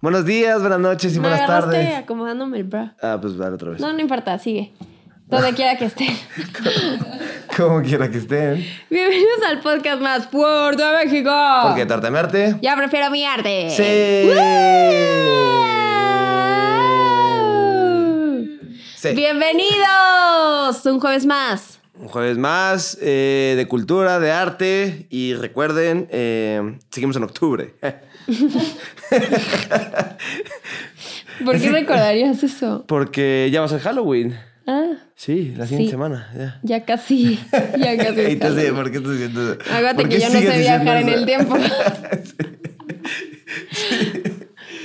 Buenos días, buenas noches y Me buenas tardes. acomodándome el bra. Ah, pues dale otra vez. No, no importa, sigue. Donde quiera que estén. Como quiera que estén. Bienvenidos al podcast más fuerte de México. Porque tartamarte. Ya prefiero mi arte. Sí. Sí. Bienvenidos un jueves más. Un jueves más eh, de cultura, de arte. Y recuerden, eh, seguimos en octubre. ¿Por qué recordarías eso? Porque ya va a ser Halloween. Ah, Sí, la siguiente Sí. semana. Ya. ya casi. Ya casi. Entonces. ¿por qué estás que yo no sé viajar en el tiempo.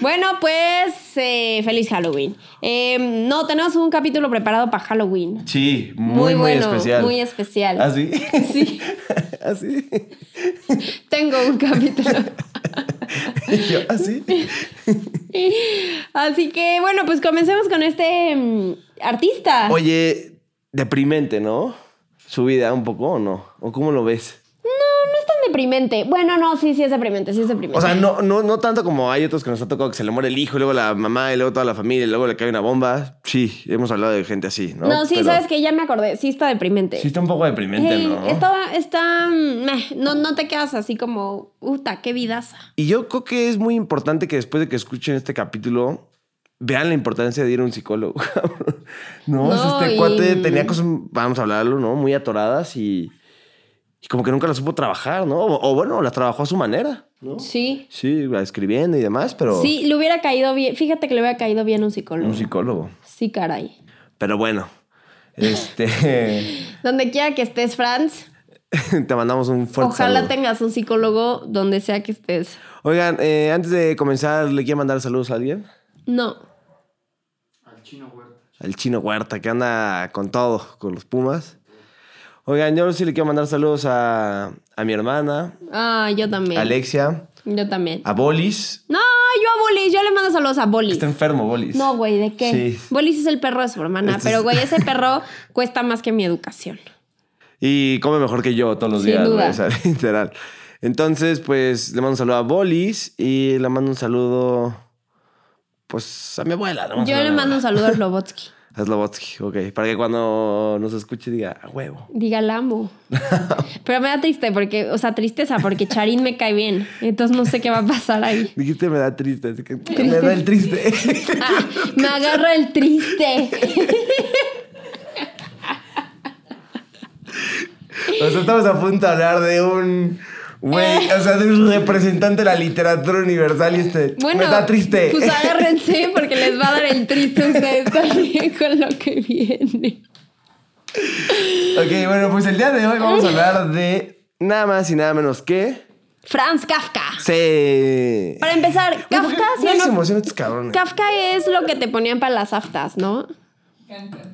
Bueno, pues eh, feliz Halloween. Eh, no, tenemos un capítulo preparado para Halloween. Sí, muy, muy, bueno, especial. Muy especial. ¿Ah, sí? Sí, ¿Ah, sí? tengo un capítulo. Yo, ¿Ah, sí? Así que bueno, pues comencemos con este mm, artista. Oye, deprimente, ¿no? Su vida un poco, ¿o no? ¿O cómo lo ves? No, no es tan deprimente. Bueno, no, sí, sí es deprimente, sí es deprimente. O sea, no, no, no tanto como hay otros que nos ha tocado que se le muere el hijo, y luego la mamá, y luego toda la familia, y luego le cae una bomba. Sí, hemos hablado de gente así, ¿no? no, sí, Pero sabes que ya me acordé, sí está deprimente. Sí está un poco deprimente, Hey, ¿no? Está, está, mm, meh, no, no te quedas así como, puta, qué vidaza. Y yo creo que es muy importante que después de que escuchen este capítulo, vean la importancia de ir a un psicólogo. no, o sea, No, este y- cuate tenía cosas, vamos a hablarlo, ¿no? Muy atoradas y, y como que nunca las supo trabajar, ¿no? O, o bueno, las trabajó a su manera, ¿no? Sí. Sí, escribiendo y demás, pero Sí, le hubiera caído bien. Fíjate que le hubiera caído bien un psicólogo. un psicólogo. Sí, caray. Pero bueno, este, Donde quiera que estés, Franz, te mandamos un fuerte ojalá saludo. tengas un psicólogo donde sea que estés. Oigan, eh, antes de comenzar, ¿le quiero mandar saludos a alguien? No. Al chino Huerta, que anda con todo, con los Pumas. Oigan, yo sí le quiero mandar saludos a, a mi hermana, Ah, yo también. a Alexia, Yo también. a Bolis. No, yo a Bolis, yo le mando saludos a Bolis. Está enfermo, Bolis. No, güey, ¿de qué? Sí. Bolis es el perro de su hermana, Este pero es- güey, ese perro cuesta más que mi educación. Y come mejor que yo todos los Sin días, duda. o sea, literal. Entonces, pues, le mando un saludo a Bolis y le mando un saludo, pues, a mi abuela. Yo le mando un saludo a Slobotsky. Slobotsky, ok. Para que cuando nos escuche diga, a huevo. Diga, la amo. Pero me da triste porque, o sea, tristeza porque Charín me cae bien. Entonces no sé qué va a pasar ahí. Dijiste me da triste, así que me da el triste. Ah, me agarra el triste. o sea, estamos a punto de hablar de un güey, o sea, de un representante de la literatura universal y este Bueno, me da triste. Pues agárrense porque les va a dar el triste a ustedes también con lo que viene. ok, bueno, pues el día de hoy vamos a hablar de nada más y nada menos que Franz Kafka. Sí. Para empezar, ¿por qué Kafka, ¿sí o nadie no? se emociona estos cabrones. Kafka es lo que te ponían para las aftas, ¿no?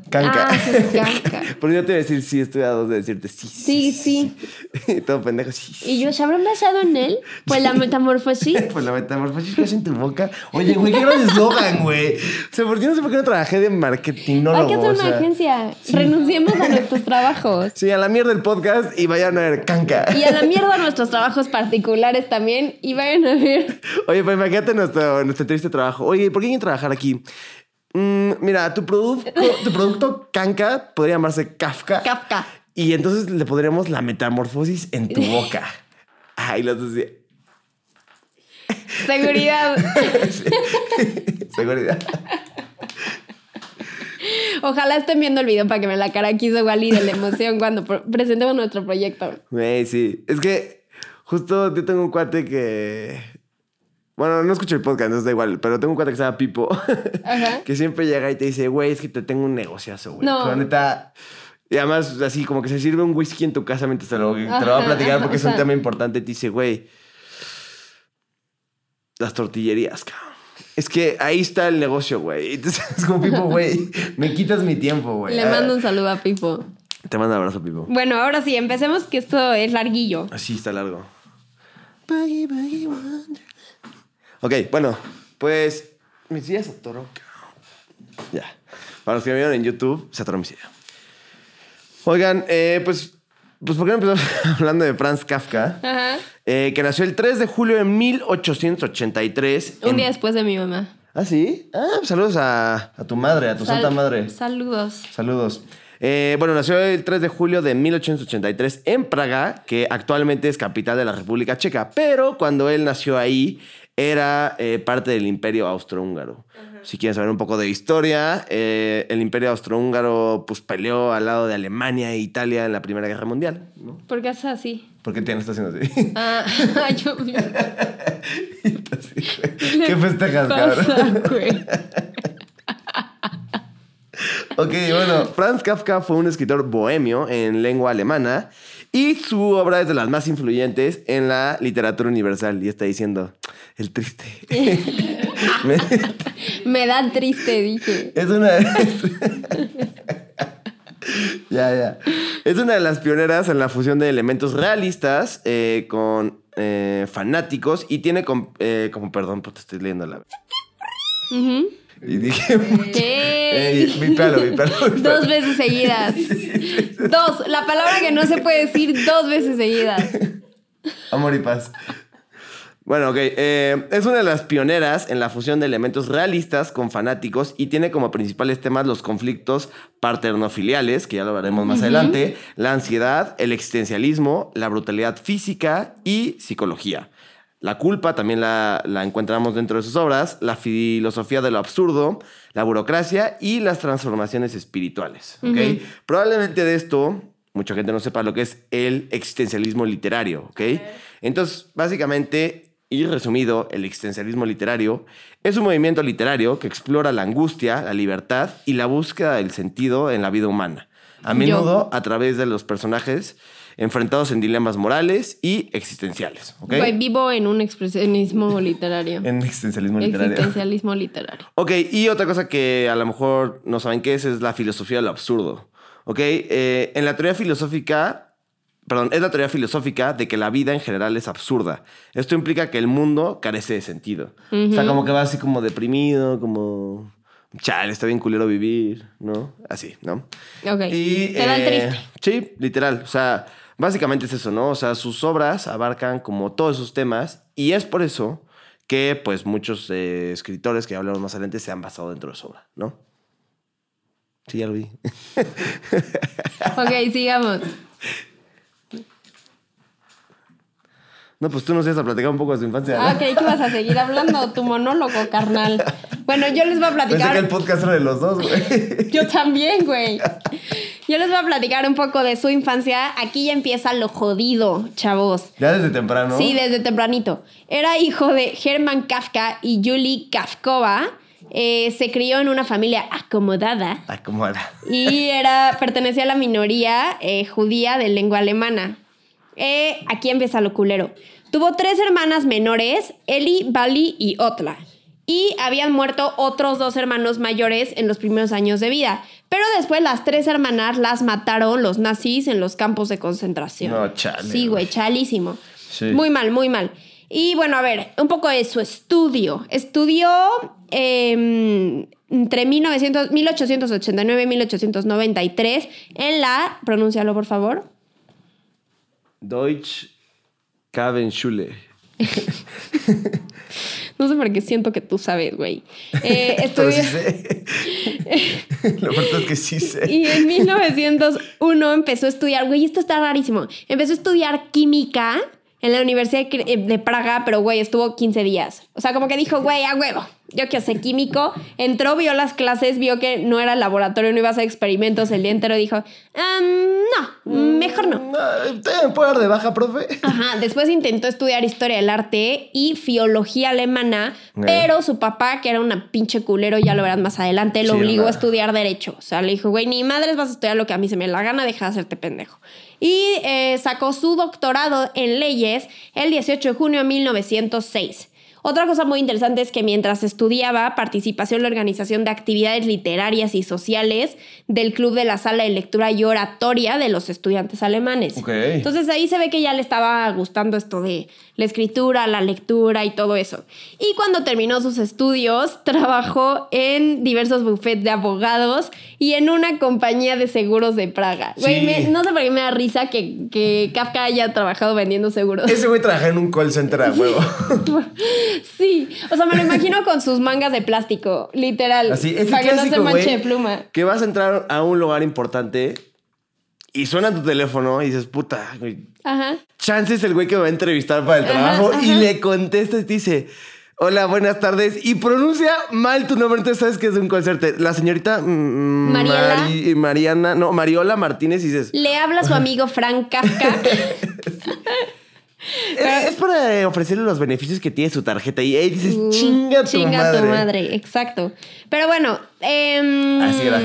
Canca. Ah, sí, Kafka. Pero yo te iba a decir sí, estoy a dos de decirte sí. Sí, sí. sí. Todo pendejo, sí. Y yo, ¿se habrán basado en él? Pues la metamorfosis. Pues la metamorfosis que hace en tu boca. Oye, güey, qué gran eslogan, güey. O sea, ¿por qué no sé por qué no trabajé de marketinólogo? Hay que hacer o una sea? agencia. Renunciemos a nuestros trabajos. Sí, a la mierda el podcast y vayan a ver canca. Y a la mierda nuestros trabajos particulares también. Y vayan a ver. Oye, pues imagínate nuestro, nuestro triste trabajo. Oye, ¿por qué quieren trabajar aquí? Mm, mira, tu producto, tu producto canca podría llamarse Kafka. Kafka. Y entonces le podríamos la metamorfosis en tu boca. Ay, los dos. sí. Seguridad. Seguridad. Ojalá estén viendo el video para que me la cara quiso igual y de la emoción cuando presentemos nuestro proyecto. Güey, sí. Es que justo yo tengo un cuate que. Bueno, no escucho el podcast, entonces da igual, pero tengo un cuate que se llama Pipo. Ajá. que siempre llega y te dice, güey, es que te tengo un negociazo, güey. No. Pero neta. Y además, así como que se sirve un whisky en tu casa mientras te lo, te lo va a platicar porque o es un tema importante. Te dice, güey, las tortillerías, cabrón. Es que ahí está el negocio, güey. Entonces es como, Pipo, güey, me quitas mi tiempo, güey. Le mando un saludo a Pipo. Te mando un abrazo, Pipo. Bueno, ahora sí, empecemos que esto es larguillo. Así está largo. Boogie, boogie, wonder. Ok, bueno, pues mi silla se atoró. Ya. Para los que me vieron en YouTube, se atoró mi silla. Oigan, eh, pues Pues, ¿por qué no empezamos hablando de Franz Kafka? Ajá. Eh, que nació el 3 de julio de 1883. Un en- día después de mi mamá. ¿Ah, sí? Ah, pues saludos a, a tu madre, a tu Sal- santa madre. Saludos. Saludos. Eh, bueno, nació el 3 de julio de 1883 en Praga, que actualmente es capital de la República Checa. Pero cuando él nació ahí, era eh, parte del Imperio Austrohúngaro. Si quieren saber un poco de historia, eh, el Imperio Austrohúngaro pues, peleó al lado de Alemania e Italia en la Primera Guerra Mundial. ¿no? ¿Por qué haces así? ¿Por qué tienes está haciendo así? Ah, yo. ¿Qué festejas, pasa, cabrón? güey? Ok, bueno, Franz Kafka fue un escritor bohemio en lengua alemana y su obra es de las más influyentes en la literatura universal. Y está diciendo, el triste. Me- Me da triste, dije. es una... ya, ya. Es una de las pioneras en la fusión de elementos realistas eh, con eh, fanáticos y tiene com- eh, como, perdón, porque estoy leyendo la... Ujú. Y dije... ¿Qué? Ey, vipéalo, vipéalo, vipéalo. Dos veces seguidas. Dos. La palabra que no se puede decir dos veces seguidas. Amor y paz. Bueno, ok. eh, es una de las pioneras en la fusión de elementos realistas con fanáticos y tiene como principales temas los conflictos paternofiliales, que ya lo veremos más adelante, la ansiedad, el existencialismo, la brutalidad física y psicología. La culpa también la, la encontramos dentro de sus obras, la filosofía de lo absurdo, la burocracia y las transformaciones espirituales. ¿ok? Probablemente de esto mucha gente no sepa lo que es el existencialismo literario. ¿ok? Entonces, básicamente, y resumido, el existencialismo literario es un movimiento literario que explora la angustia, la libertad y la búsqueda del sentido en la vida humana. A Yo- menudo a través de los personajes enfrentados en dilemas morales y existenciales. vivo en un expresionismo literario. En existencialismo literario. Existencialismo literario. Ok, y otra cosa que a lo mejor no saben qué es, es la filosofía de lo absurdo. Ok, eh, en la teoría filosófica, perdón, es la teoría filosófica de que la vida en general es absurda. Esto implica que el mundo carece de sentido. O sea, como que va así como deprimido, como... Chale, está bien culero vivir, ¿no? Así, ¿no? Ok. Y, Te da el eh, triste. Sí, literal. O sea, básicamente es eso, ¿no? O sea, sus obras abarcan como todos esos temas y es por eso que pues muchos eh, escritores que hablamos más adelante se han basado dentro de su obra, ¿no? Sí, ya lo vi. Ok, sigamos. No, pues tú nos ibas a platicar un poco de su infancia. ¿no? Ah, creí que ibas a seguir hablando tu monólogo, carnal. Bueno, yo les voy a Pensé que el platicar. podcast era de los dos, güey. Yo también, güey. Yo les voy a platicar un poco de su infancia. Aquí ya empieza lo jodido, chavos. Ya desde temprano. Sí, desde tempranito. Era hijo de Hermann Kafka y Julie Kafkova. Eh, se crió en una familia acomodada era. y era, pertenecía a la minoría eh, judía de lengua alemana. Eh, aquí empieza lo culero. Tuvo tres hermanas menores, Eli, Bali y Otla. Y habían muerto otros dos hermanos mayores en los primeros años de vida. Pero después las tres hermanas las mataron los nazis en los campos de concentración. No, chale, Sí, güey, chalísimo. Sí. Muy mal, muy mal. Y bueno, a ver, un poco de su estudio. Estudió eh, entre 1900, 1889 y 1893 en la, pronúncialo por favor, Deutsch Kabenschule. no sé por qué siento que tú sabes, güey. Eh, estudió- sí sé. Verdad es que sí sé. Y en 1901 empezó a estudiar, güey, esto está rarísimo. Empezó a estudiar química en la Universidad de eh, de Praga, pero güey, estuvo 15 días. O sea, como que dijo, güey, a huevo, yo quiero ser químico. Entró, vio las clases, vio que no era laboratorio, no iba a hacer experimentos el día entero. Dijo, "Am, no, mejor no. ¿Te puedo dar de baja, profe? Ajá, después intentó estudiar historia del arte y filología alemana, Eh. pero su papá, que era una pinche culero, ya lo verán más adelante, lo Sí, obligó a estudiar derecho. O sea, le dijo, güey, ni madres vas a estudiar lo que a mí se me la gana, deja de hacerte pendejo. Y eh, sacó su doctorado en leyes el 18 de junio de 1906. Otra cosa muy interesante es que mientras estudiaba, participación en la organización de actividades literarias y sociales del Club de la Sala de Lectura y Oratoria de los estudiantes alemanes. Entonces ahí se ve que ya le estaba gustando esto de la escritura, la lectura y todo eso. Y cuando terminó sus estudios, trabajó en diversos bufetes de abogados y en una compañía de seguros de Praga. Güey, Sí. me- no sé por qué me da risa que, que Kafka haya trabajado vendiendo seguros. Ese güey trabaja en un call center a huevo. Sí, o sea, me lo imagino con sus mangas de plástico, literal. Así, es para que no se manche de pluma. Que vas a entrar a un lugar importante y suena tu teléfono y dices, puta, güey, Ajá. Chance es el güey que me va a entrevistar para el Ajá, trabajo y le contesta y te dice, hola, buenas tardes. Y pronuncia mal tu nombre, entonces sabes que es de un concierto. La señorita mm, Mariela. Mari- Mariana, no, Mariola Martínez y dices, Le habla a su amigo Frank Kafka. "Eh, es para eh, ofrecerle los beneficios que tiene su tarjeta. Y ahí dices, chinga tu Chinga madre. tu madre, exacto. Pero bueno, em, Así era,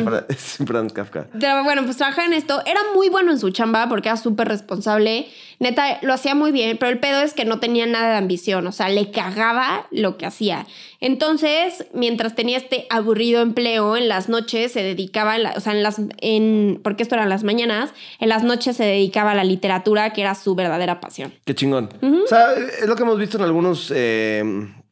Franz Kafka. Bueno, pues trabaja en esto. Era muy bueno en su chamba porque era súper responsable. Neta, lo hacía muy bien, pero el pedo es que no tenía nada de ambición. O sea, le cagaba lo que hacía. Entonces, mientras tenía este aburrido empleo, en las noches se dedicaba, en la- o sea, en las, en, porque esto eran las mañanas, en las noches se dedicaba a la literatura, que era su verdadera pasión. Qué chingón. O sea, es lo que hemos visto en algunos, eh,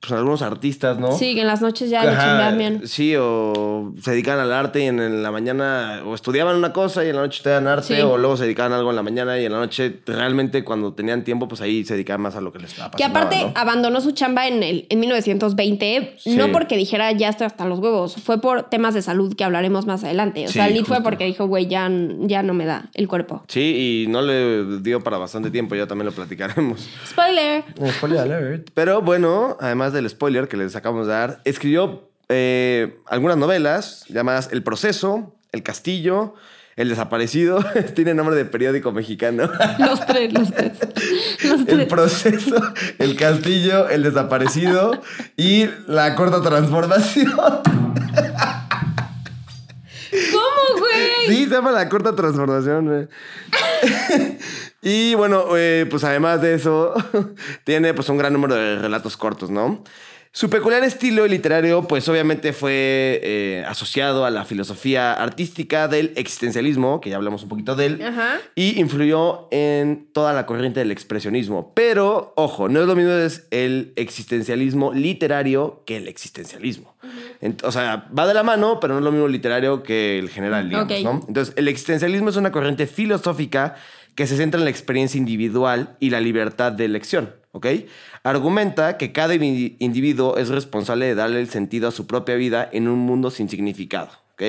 pues, algunos artistas, ¿no? Sí, que en las noches ya le Ajá, chambeaban bien. Sí, o se dedican al arte y en, en la mañana, o estudiaban una cosa y en la noche estudiaban arte, Sí. o luego se dedicaban a algo en la mañana y en la noche realmente cuando tenían tiempo, pues ahí se dedicaban más a lo que les estaba Que aparte ¿no? abandonó su chamba en, el, en 1920, Sí. no porque dijera ya estoy hasta los huevos, fue por temas de salud que hablaremos más adelante. O Sí, sea, Lee fue porque dijo, güey, ya, ya no me da el cuerpo. Sí, y no le dio para bastante tiempo, ya también lo platicaremos. Spoiler. Spoiler alert. Pero bueno, además del spoiler que les acabamos de dar, escribió eh, algunas novelas llamadas El Proceso, El Castillo, El Desaparecido. Tiene nombre de periódico mexicano. Los tres, los tres. Los El tres. proceso, el castillo, el desaparecido y la corta transformación. Sí, se llama la corta transformación. y bueno, eh, pues además de eso, tiene pues un gran número de relatos cortos, ¿no? Su peculiar estilo literario, pues obviamente fue eh, asociado a la filosofía artística del existencialismo, que ya hablamos un poquito de él, Ajá. y influyó en toda la corriente del expresionismo. Pero, ojo, no es lo mismo es el existencialismo literario que el existencialismo. O sea, va de la mano, pero no es lo mismo literario que el general, digamos. Entonces, el existencialismo es una corriente filosófica que se centra en la experiencia individual y la libertad de elección, ¿ok? Argumenta que cada indi- individuo es responsable de darle el sentido a su propia vida en un mundo sin significado, ¿ok?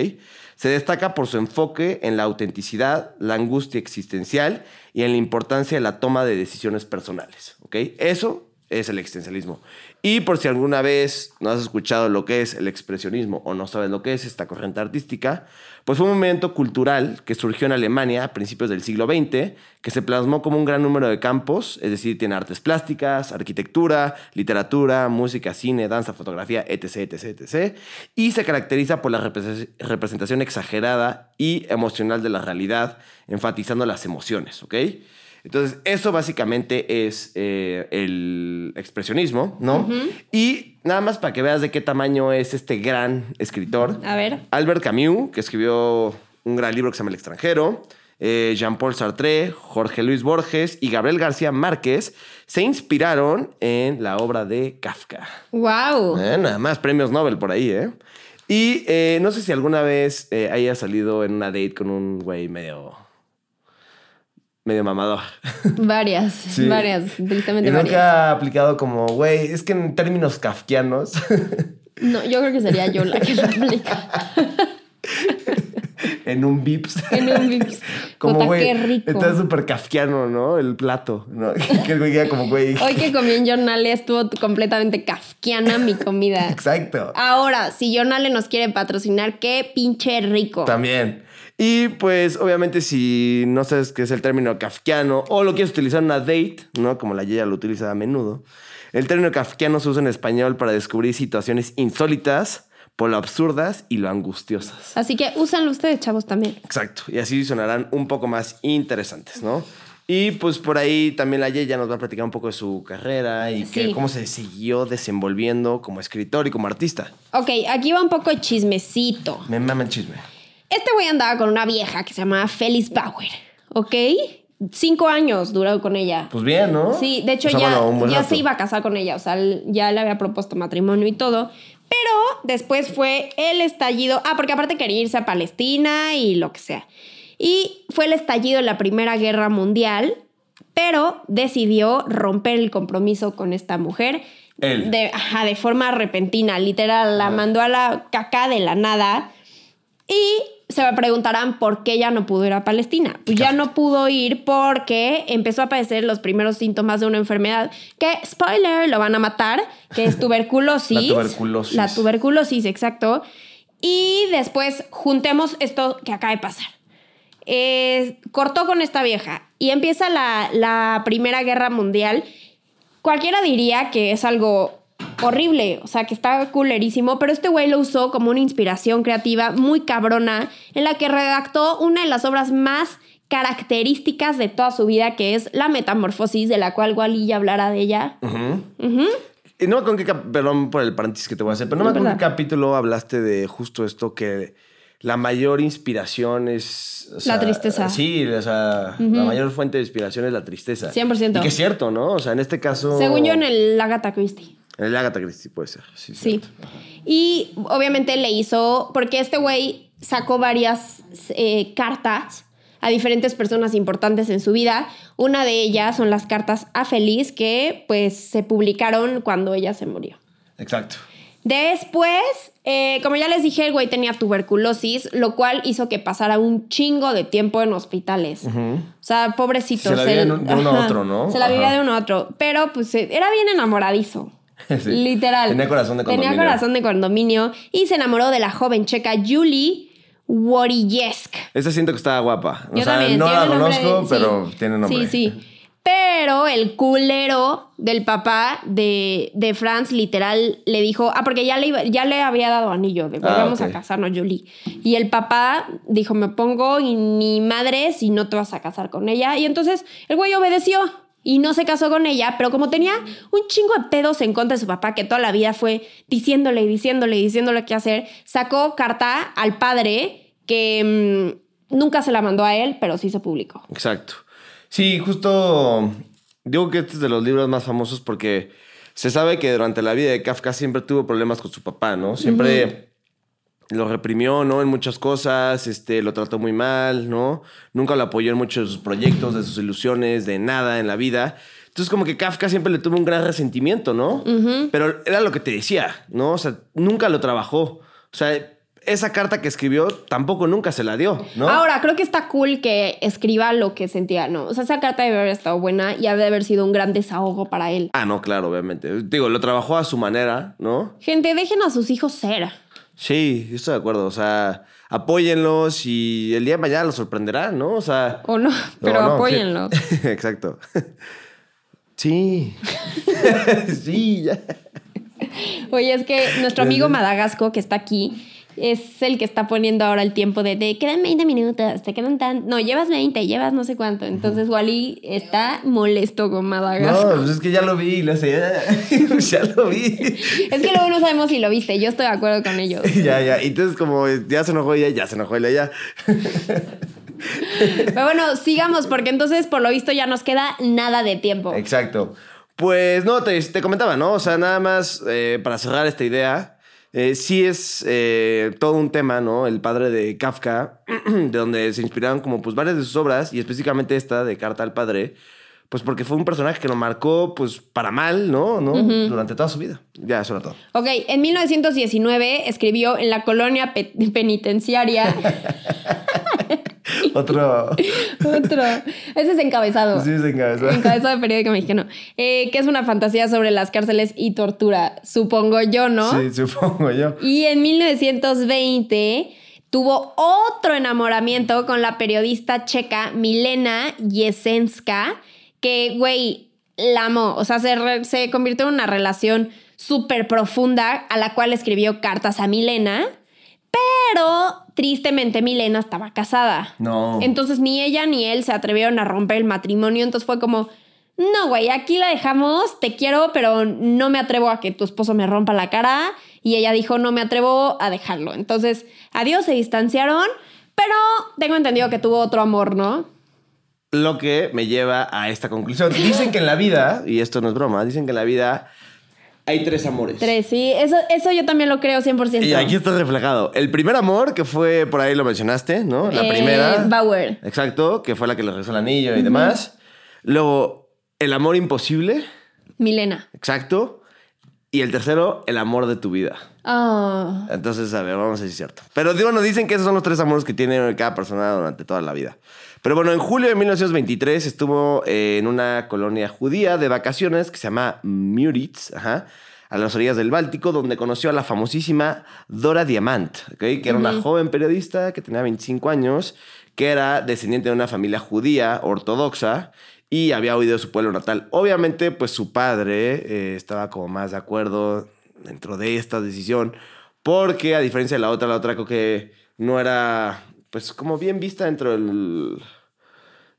Se destaca por su enfoque en la autenticidad, la angustia existencial y en la importancia de la toma de decisiones personales, ¿ok? Eso es el existencialismo. Y por si alguna vez no has escuchado lo que es el expresionismo o no sabes lo que es esta corriente artística, pues fue un movimiento cultural que surgió en Alemania a principios del siglo XX, que se plasmó como un gran número de campos, es decir, tiene artes plásticas, arquitectura, literatura, música, cine, danza, fotografía, etc., etc., etc., y se caracteriza por la repres- representación exagerada y emocional de la realidad, enfatizando las emociones, ¿ok? Entonces, eso básicamente es eh, el expresionismo, ¿no? Y nada más para que veas de qué tamaño es este gran escritor. A ver. Albert Camus, que escribió un gran libro que se llama El extranjero. eh, Jean-Paul Sartre, Jorge Luis Borges y Gabriel García Márquez se inspiraron en la obra de Kafka. Wow. Eh, nada más premios Nobel por ahí, ¿eh? Y eh, no sé si alguna vez haya salido en una date con un güey medio. Medio mamador. Varias, Sí. varias, tristemente Y varias. nunca ha aplicado como, güey, es que en términos kafkianos. No, yo creo que sería yo la que lo aplica. en un Vips. En un Vips. Como, güey, qué rico. está súper kafkiano, ¿no? El plato, ¿no? que el güey queda como, güey. Hoy que comí en Jornale estuvo completamente kafkiana mi comida. Exacto. Ahora, si Jornale nos quiere patrocinar, qué pinche rico. También. Y pues, obviamente, si no sabes qué es el término kafkiano o lo quieres utilizar en una date, ¿no? Como la Yeya lo utiliza a menudo. El término kafkiano se usa en español para descubrir situaciones insólitas, por lo absurdas y lo angustiosas. Así que úsenlo ustedes, chavos, también. Exacto. Y así sonarán un poco más interesantes, ¿no? Y pues por ahí también la Yeya nos va a platicar un poco de su carrera y que- Sí. cómo se siguió desenvolviendo como escritor y como artista. Ok, aquí va un poco de chismecito. Me mama el chisme. Este güey andaba con una vieja que se llamaba Felice Bauer, ¿ok? Cinco años duró con ella. Pues bien, ¿no? Sí, de hecho O sea, ya, bueno, ya se iba a casar con ella, o sea, ya le había propuesto matrimonio y todo. Pero después fue el estallido, ah, porque aparte quería irse a Palestina y lo que sea. Y fue el estallido de la Primera Guerra Mundial, pero decidió romper el compromiso con esta mujer. Él. De, ajá, de forma repentina, literal, la mandó a la caca de la nada. Y se me preguntarán por qué ya no pudo ir a Palestina. Pues ya no pudo ir porque empezó a padecer los primeros síntomas de una enfermedad que, spoiler, lo van a matar, que es tuberculosis. La tuberculosis. La tuberculosis, exacto. Y después juntemos esto que acaba de pasar. Eh, cortó con esta vieja y empieza la, la Primera Guerra Mundial. Cualquiera diría que es algo horrible, o sea, que está culerísimo, pero este güey lo usó como una inspiración creativa muy cabrona, en la que redactó una de las obras más características de toda su vida, que es La Metamorfosis, de la cual Wally ya hablará de ella. Ujú. Ujú. Y no me acuerdo qué perdón por el paréntesis que te voy a hacer, pero no, No, me acuerdo en qué capítulo hablaste de justo esto que la mayor inspiración es... o sea, tristeza. Sí, o sea, la mayor fuente de inspiración es la tristeza. 100%. Y que es cierto, ¿no? O sea, en este caso... Según yo en el Agatha Christie. En el Agatha Christie puede ser. Sí. Y obviamente le hizo, porque este güey sacó varias eh, cartas a diferentes personas importantes en su vida. Una de ellas son las cartas a Feliz que pues se publicaron cuando ella se murió. Exacto. Después, eh, como ya les dije, el güey tenía tuberculosis, lo cual hizo que pasara un chingo de tiempo en hospitales. O sea, pobrecito. Se la vivía de un- de uno a otro, ¿no? Se la vivía de uno a otro. Pero pues eh, era bien enamoradizo. Sí. Literal. Tenía corazón de condominio. Tenía corazón de condominio y se enamoró de la joven checa Julie Worijesk. Esta siento que estaba guapa. O sea, también, no tiene la nombre conozco, de- pero sí. tiene nombre. Sí, sí. Pero el culero del papá de, de Franz literal le dijo, ah, porque ya le, iba- ya le había dado anillo, de Ah, vamos a casarnos, Julie. Y el papá dijo, me pongo y ni madre si no te vas a casar con ella. Y entonces el güey obedeció y no se casó con ella, pero como tenía un chingo de pedos en contra de su papá, que toda la vida fue diciéndole y diciéndole y diciéndole qué hacer, sacó carta al padre que mm, nunca se la mandó a él, pero sí se publicó. Exacto. Sí, justo digo que este es de los libros más famosos porque se sabe que durante la vida de Kafka siempre tuvo problemas con su papá, ¿no? Siempre lo reprimió, ¿no? En muchas cosas, este, lo trató muy mal, ¿no? Nunca lo apoyó en muchos de sus proyectos, de sus ilusiones, de nada en la vida. Entonces como que Kafka siempre le tuvo un gran resentimiento, ¿no? Pero era lo que te decía, ¿no? O sea, nunca lo trabajó. O sea, esa carta que escribió tampoco nunca se la dio, ¿no? Ahora, creo que está cool que escriba lo que sentía, ¿no? O sea, esa carta debe haber estado buena y debe haber sido un gran desahogo para él. Ah, no, claro, obviamente. Digo, lo trabajó a su manera, ¿no? Gente, dejen a sus hijos ser. Sí, yo estoy de acuerdo. O sea, apóyenlos y el día de mañana los sorprenderán, ¿no? O sea. O no, pero o no, apóyenlos. sí. Exacto. Sí. sí, ya. Oye, es que nuestro amigo Madagasco, que está aquí, es el que está poniendo ahora el tiempo de te quedan 20 minutos, te quedan tan. No, llevas 20, llevas no sé cuánto. Entonces, Wally está molesto con Madagasco. No, pues es que ya lo vi, lo sé. Ya, ya lo vi. Es que luego no sabemos si lo viste. Yo estoy de acuerdo con ellos. ya, ya. Y entonces, como ya se enojó ella, ya se enojó ella, ya. Pero bueno, sigamos, porque entonces, por lo visto, ya nos queda nada de tiempo. Exacto. Pues no, te, te comentaba, ¿no? O sea, nada más eh, para cerrar esta idea, eh, sí es eh, todo un tema, ¿no? El padre de Kafka, de donde se inspiraron como pues varias de sus obras y específicamente esta de Carta al Padre, pues porque fue un personaje que lo marcó pues para mal, ¿no? ¿No? Durante toda su vida. Ya, eso era todo. Ok, en 1919 escribió en la colonia pe- penitenciaria. Otro... Otro. Ese es encabezado. Sí, se encabezó. Encabezado de periódico mexicano. Eh, que es una fantasía sobre las cárceles y tortura, supongo yo, ¿no? Sí, supongo yo. Y en 1920 tuvo otro enamoramiento con la periodista checa Milena Jesenska, que, güey, la amó. O sea, se, re- se convirtió en una relación súper profunda a la cual escribió cartas a Milena. Pero tristemente Milena estaba casada. No. Entonces ni ella ni él se atrevieron a romper el matrimonio. Entonces fue como, no, güey, aquí la dejamos, te quiero, pero no me atrevo a que tu esposo me rompa la cara. Y ella dijo, no me atrevo a dejarlo. Entonces, adiós, se distanciaron. Pero tengo entendido que tuvo otro amor, ¿no? Lo que me lleva a esta conclusión. Dicen que en la vida, y esto no es broma, dicen que en la vida hay tres amores. Tres, sí. Eso, eso yo también lo creo 100%. Y aquí está reflejado. El primer amor, que fue, por ahí lo mencionaste, ¿no? La Eh, primera. Bauer. Exacto, que fue la que le rezó el anillo y demás. Luego, el amor imposible. Milena. Exacto. Y el tercero, el amor de tu vida. Oh. Entonces, a ver, vamos a ver si es cierto. Pero digo, nos dicen que esos son los tres amores que tiene cada persona durante toda la vida. Pero bueno, en julio de 1923 estuvo eh, en una colonia judía de vacaciones que se llama Müritz, ajá, a las orillas del Báltico, donde conoció a la famosísima Dora Diamant, que era una joven periodista que tenía 25 años, que era descendiente de una familia judía ortodoxa y había huido de su pueblo natal. Obviamente, pues su padre eh, estaba como más de acuerdo dentro de esta decisión, porque a diferencia de la otra, la otra creo que no era, pues como bien vista dentro del,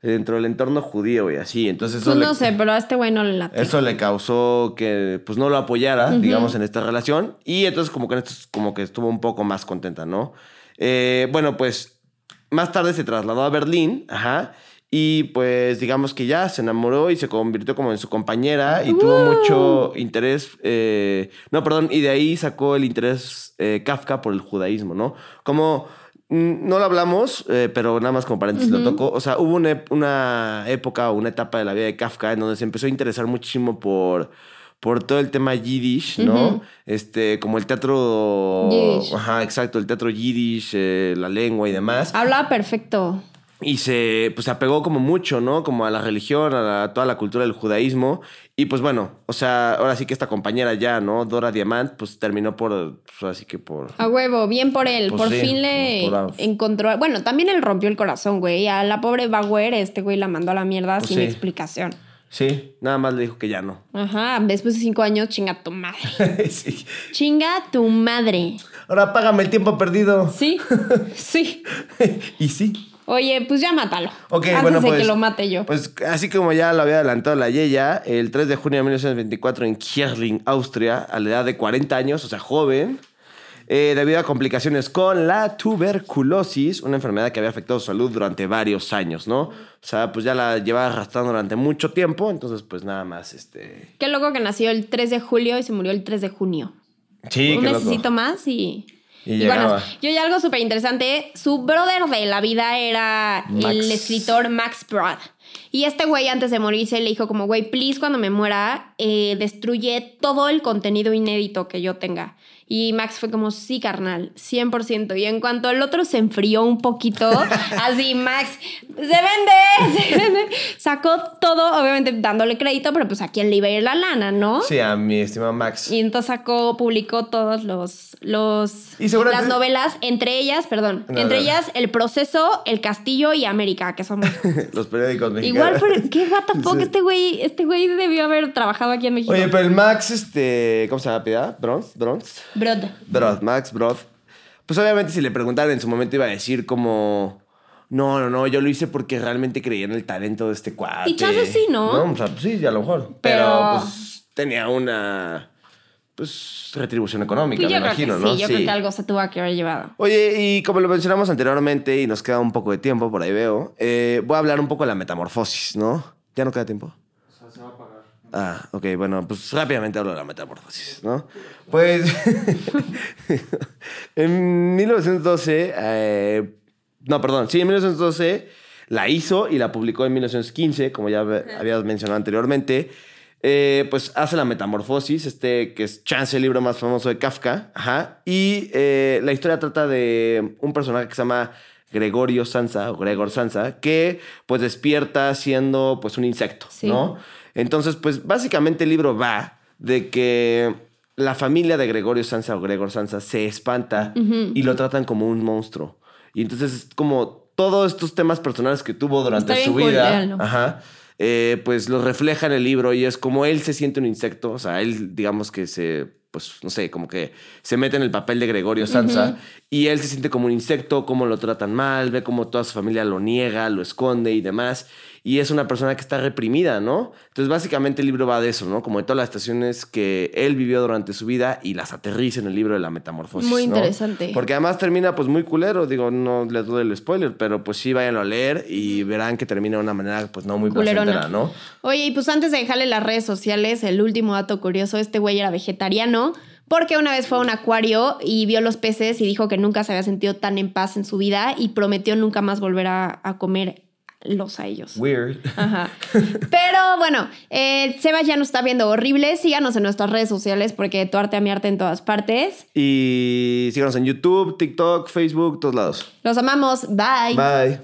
dentro del entorno judío y así. Entonces eso Pues le- no sé, pero a este güey no le late. eso le causó que pues no lo apoyara, digamos, en esta relación. Y entonces como que, como que estuvo un poco más contenta, ¿no? Eh, bueno, pues más tarde se trasladó a Berlín, ajá. Y pues digamos que ya se enamoró y se convirtió como en su compañera y tuvo mucho interés, eh, no, perdón, y de ahí sacó el interés eh, Kafka por el judaísmo, ¿no? Como no lo hablamos, eh, pero nada más como paréntesis lo toco. O sea, hubo una, una época o una etapa de la vida de Kafka en donde se empezó a interesar muchísimo por, por todo el tema yiddish, ¿no? Este, como el teatro... Yiddish. Ajá, exacto, el teatro yiddish, eh, la lengua y demás. Hablaba perfecto. Y se, pues, se apegó como mucho, ¿no? Como a la religión, a la- toda la cultura del judaísmo. Y pues bueno, o sea, ahora sí que esta compañera ya, ¿no? Dora Diamant, pues terminó por, pues así que por... A huevo, bien por él. Pues por sí, fin le por encontró. Bueno, también él rompió el corazón, güey. A la pobre Bauer, este güey la mandó a la mierda Pues sin sí. explicación. Sí, nada más le dijo que ya no. Ajá, después de cinco años, chinga tu madre. sí. Chinga tu madre. Ahora págame el tiempo perdido. Sí, sí. y sí. Oye, pues ya mátalo. Ok, Antes bueno, de pues. que lo mate yo. Pues así como ya lo había adelantado la Yeya, el 3 de junio de 1924 en Kierling, Austria, a la edad de 40 años, o sea, joven, eh, debido a complicaciones con la tuberculosis, una enfermedad que había afectado su salud durante varios años, ¿no? O sea, pues ya la llevaba arrastrando durante mucho tiempo, entonces pues nada más, este... Qué loco que nació el 3 de julio y se murió el 3 de junio. Sí, Un qué loco. necesito más y. Y y bueno, yo ya algo súper interesante. Su brother de la vida era Max. el escritor Max Brod. Y este güey antes de morirse le dijo como, güey, please cuando me muera, eh, destruye todo el contenido inédito que yo tenga. Y Max fue como, sí, carnal, 100%. Y en cuanto el otro se enfrió un poquito, así, Max, se vende, se vende. Sacó todo, obviamente dándole crédito, pero pues a quién le iba a ir la lana, ¿no? Sí, a mi estimado Max. Y entonces sacó, publicó todos los, los Y las novelas, entre ellas, perdón, No, entre no. ellas El Proceso, El Castillo y América, que son Los periódicos mexicanos. igual, pero qué what the fuck, Sí. este güey, este güey debió haber trabajado aquí en México. Oye, pero el Max, este... ¿Cómo se llama? ¿Pida? ¿Bronze? ¿Bronze? Brod. Brod, Max Brod. Pues obviamente si le preguntaran en su momento iba a decir como... No, no, no, yo lo hice porque realmente creía en el talento de este cuate. Y chance sí, ¿no? O sea, pues sí, a lo mejor. Pero, Pero- pues tenía una... Pues retribución económica, Pues me imagino, ¿no? sí, yo creo que algo se tuvo que haber llevado. Oye, y como lo mencionamos anteriormente y nos queda un poco de tiempo, por ahí veo, eh, voy a hablar un poco de la metamorfosis, ¿no? ¿Ya no queda tiempo? Ah, ok, bueno, pues rápidamente hablo de la metamorfosis, ¿no? Pues en 1912, eh, no, perdón, sí, en 1912 la hizo y la publicó en 1915, como ya habías mencionado anteriormente. Eh, pues hace la metamorfosis, este que es chance el libro más famoso de Kafka, ajá. Y eh, la historia trata de un personaje que se llama Gregorio Sansa o Gregor Sansa, que pues despierta siendo pues un insecto, Sí. ¿no? Entonces, pues básicamente el libro va de que la familia de Gregorio Sansa o Gregor Sansa se espanta y lo tratan como un monstruo. Y entonces es como todos estos temas personales que tuvo durante su cool, vida, ajá, eh, pues los refleja en el libro y es como él se siente un insecto, o sea, él digamos que se pues, no sé, como que se mete en el papel de Gregorio Sansa y él se siente como un insecto, cómo lo tratan mal, ve cómo toda su familia lo niega, lo esconde y demás. Y es una persona que está reprimida, ¿no? Entonces, básicamente el libro va de eso, ¿no? Como de todas las estaciones que él vivió durante su vida y las aterriza en el libro de la metamorfosis. Muy ¿no? interesante. Porque además termina, pues, muy culero. Digo, no les doy el spoiler, pero pues sí, váyanlo a leer y verán que termina de una manera, pues, no muy placentera, ¿no? Oye, y pues antes de dejarle las redes sociales, el último dato curioso, este güey era vegetariano porque una vez fue a un acuario y vio los peces y dijo que nunca se había sentido tan en paz en su vida y prometió nunca más volver a, a comer los a ellos. Weird. Ajá. Pero bueno, eh, Sebas ya nos está viendo horrible. Síganos en nuestras redes sociales porque tu arte a mi arte en todas partes. Y síganos en YouTube, TikTok, Facebook, todos lados. Los amamos. Bye. Bye.